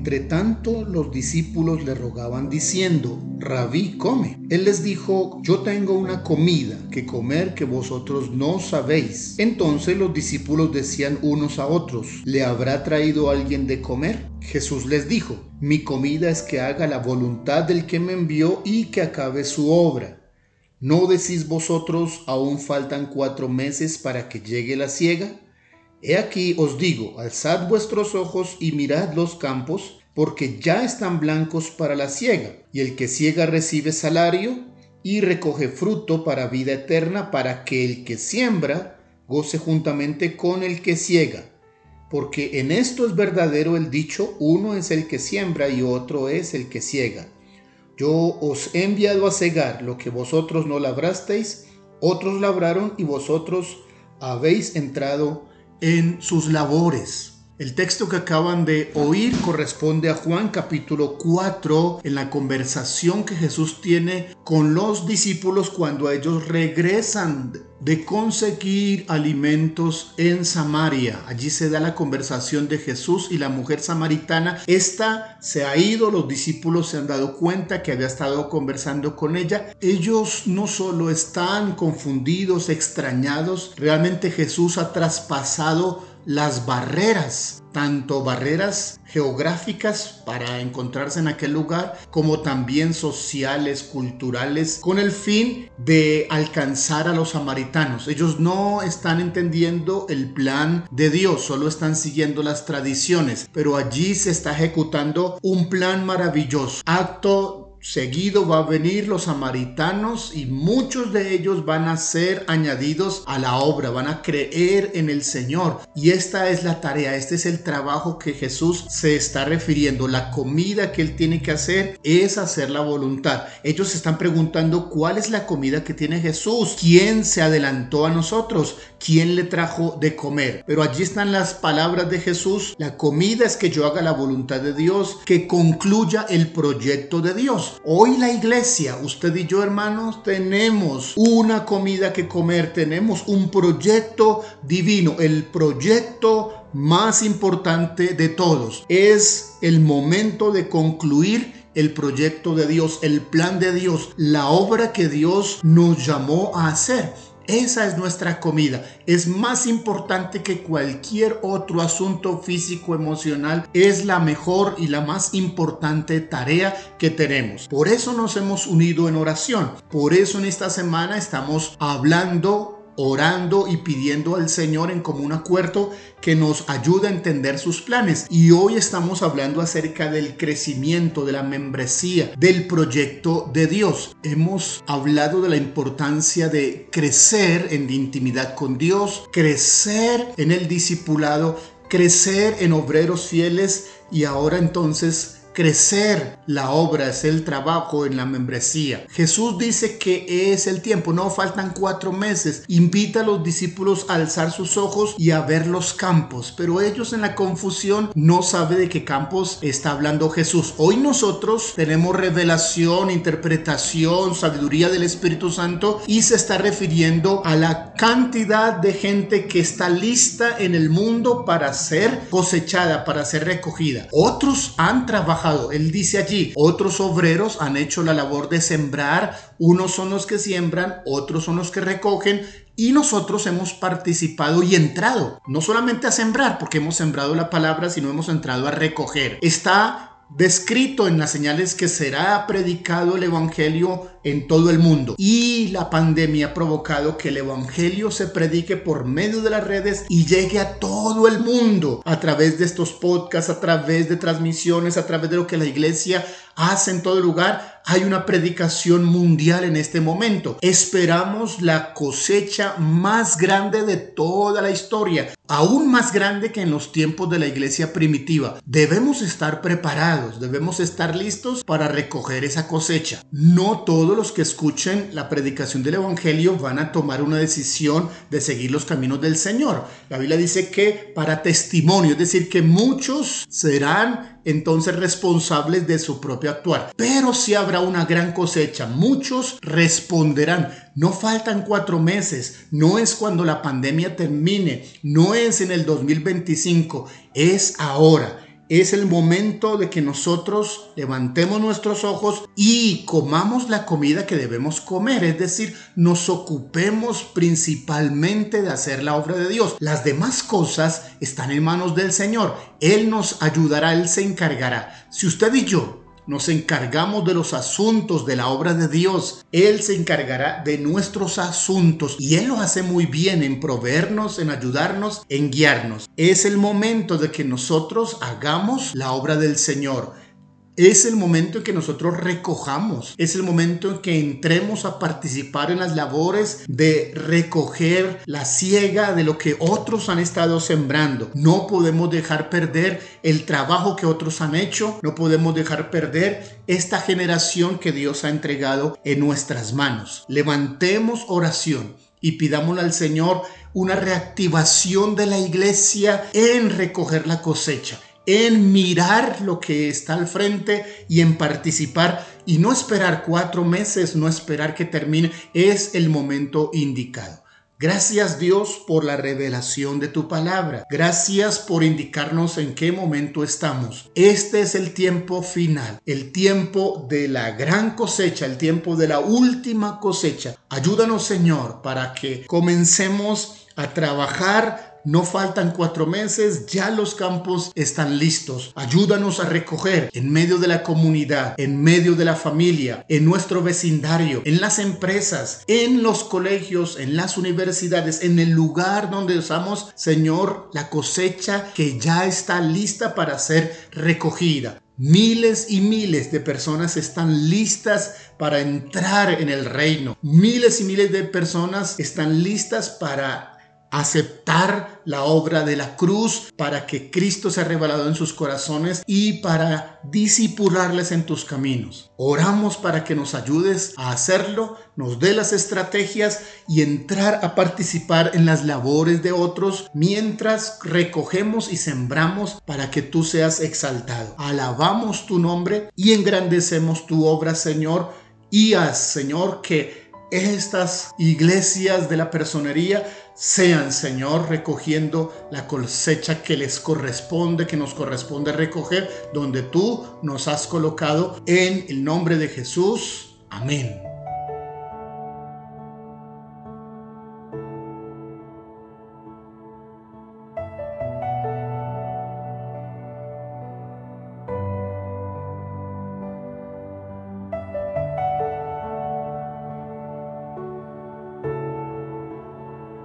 Entre tanto los discípulos le rogaban diciendo, Rabí, come. Él les dijo, yo tengo una comida que comer que vosotros no sabéis. Entonces los discípulos decían unos a otros, ¿le habrá traído alguien de comer? Jesús les dijo, mi comida es que haga la voluntad del que me envió y que acabe su obra. ¿No decís vosotros, aún faltan cuatro meses para que llegue la siega? He aquí os digo, alzad vuestros ojos y mirad los campos, porque ya están blancos para la siega, y el que ciega recibe salario y recoge fruto para vida eterna, para que el que siembra goce juntamente con el que ciega. Porque en esto es verdadero el dicho, uno es el que siembra y otro es el que ciega. Yo os he enviado a cegar lo que vosotros no labrasteis, otros labraron y vosotros habéis entrado en sus labores. El texto que acaban de oír corresponde a Juan capítulo 4 en la conversación que Jesús tiene con los discípulos cuando ellos regresan de conseguir alimentos en Samaria. Allí se da la conversación de Jesús y la mujer samaritana. Esta se ha ido, los discípulos se han dado cuenta que había estado conversando con ella. Ellos no solo están confundidos, extrañados, realmente Jesús ha traspasado las barreras, tanto barreras geográficas para encontrarse en aquel lugar, como también sociales, culturales, con el fin de alcanzar a los samaritanos. Ellos no están entendiendo el plan de Dios, solo están siguiendo las tradiciones, pero allí se está ejecutando un plan maravilloso, acto seguido va a venir los samaritanos y muchos de ellos van a ser añadidos a la obra, van a creer en el Señor. Y esta es la tarea, este es el trabajo que Jesús se está refiriendo. La comida que él tiene que hacer es hacer la voluntad. Ellos se están preguntando cuál es la comida que tiene Jesús, quién se adelantó a nosotros, quién le trajo de comer. Pero allí están las palabras de Jesús. La comida es que yo haga la voluntad de Dios, que concluya el proyecto de Dios. Hoy la iglesia, usted y yo hermanos, tenemos una comida que comer, tenemos un proyecto divino, el proyecto más importante de todos. Es el momento de concluir el proyecto de Dios, el plan de Dios, la obra que Dios nos llamó a hacer. Esa es nuestra comida. Es más importante que cualquier otro asunto físico emocional. Es la mejor y la más importante tarea que tenemos. Por eso nos hemos unido en oración. Por eso en esta semana estamos hablando orando y pidiendo al Señor en común acuerdo que nos ayude a entender sus planes. Y hoy estamos hablando acerca del crecimiento, de la membresía, del proyecto de Dios. Hemos hablado de la importancia de crecer en intimidad con Dios, crecer en el discipulado, crecer en obreros fieles y ahora entonces crecer la obra, es el trabajo en la membresía. Jesús dice que es el tiempo, no faltan cuatro meses. Invita a los discípulos a alzar sus ojos y a ver los campos, pero ellos en la confusión no saben de qué campos está hablando Jesús. Hoy nosotros tenemos revelación, interpretación, sabiduría del Espíritu Santo y se está refiriendo a la cantidad de gente que está lista en el mundo para ser cosechada, para ser recogida. Otros han trabajado él dice allí, otros obreros han hecho la labor de sembrar, unos son los que siembran, otros son los que recogen y nosotros hemos participado y entrado, no solamente a sembrar, porque hemos sembrado la palabra, sino hemos entrado a recoger. Está descrito en las señales que será predicado el Evangelio en todo el mundo. Y la pandemia ha provocado que el Evangelio se predique por medio de las redes y llegue a todo el mundo a través de estos podcasts, a través de transmisiones, a través de lo que la iglesia hace en todo lugar. Hay una predicación mundial en este momento. Esperamos la cosecha más grande de toda la historia, aún más grande que en los tiempos de la iglesia primitiva. Debemos estar preparados, debemos estar listos para recoger esa cosecha. No los que escuchen la predicación del Evangelio van a tomar una decisión de seguir los caminos del Señor. La Biblia dice que para testimonio, es decir, que muchos serán entonces responsables de su propio actuar. Pero si habrá una gran cosecha, muchos responderán. No faltan cuatro meses, no es cuando la pandemia termine, no es en el 2025, es ahora. Es el momento de que nosotros levantemos nuestros ojos y comamos la comida que debemos comer, es decir, nos ocupemos principalmente de hacer la obra de Dios. Las demás cosas están en manos del Señor. Él nos ayudará, Él se encargará. Si usted y yo nos encargamos de los asuntos de la obra de Dios. Él se encargará de nuestros asuntos y Él lo hace muy bien en proveernos, en ayudarnos, en guiarnos. Es el momento de que nosotros hagamos la obra del Señor. Es el momento en que nosotros recojamos, es el momento en que entremos a participar en las labores de recoger la siega de lo que otros han estado sembrando. No podemos dejar perder el trabajo que otros han hecho, no podemos dejar perder esta generación que Dios ha entregado en nuestras manos. Levantemos oración y pidámosle al Señor una reactivación de la iglesia en recoger la cosecha en mirar lo que está al frente y en participar y no esperar cuatro meses, no esperar que termine, es el momento indicado. Gracias Dios por la revelación de tu palabra. Gracias por indicarnos en qué momento estamos. Este es el tiempo final, el tiempo de la gran cosecha, el tiempo de la última cosecha. Ayúdanos Señor para que comencemos a trabajar no faltan cuatro meses, ya los campos están listos. Ayúdanos a recoger en medio de la comunidad, en medio de la familia, en nuestro vecindario, en las empresas, en los colegios, en las universidades, en el lugar donde usamos, Señor, la cosecha que ya está lista para ser recogida. Miles y miles de personas están listas para entrar en el reino. Miles y miles de personas están listas para aceptar la obra de la cruz para que Cristo sea revelado en sus corazones y para disipularles en tus caminos. Oramos para que nos ayudes a hacerlo, nos dé las estrategias y entrar a participar en las labores de otros mientras recogemos y sembramos para que tú seas exaltado. Alabamos tu nombre y engrandecemos tu obra, Señor, y haz, Señor, que estas iglesias de la personería sean, Señor, recogiendo la cosecha que les corresponde, que nos corresponde recoger, donde tú nos has colocado en el nombre de Jesús. Amén.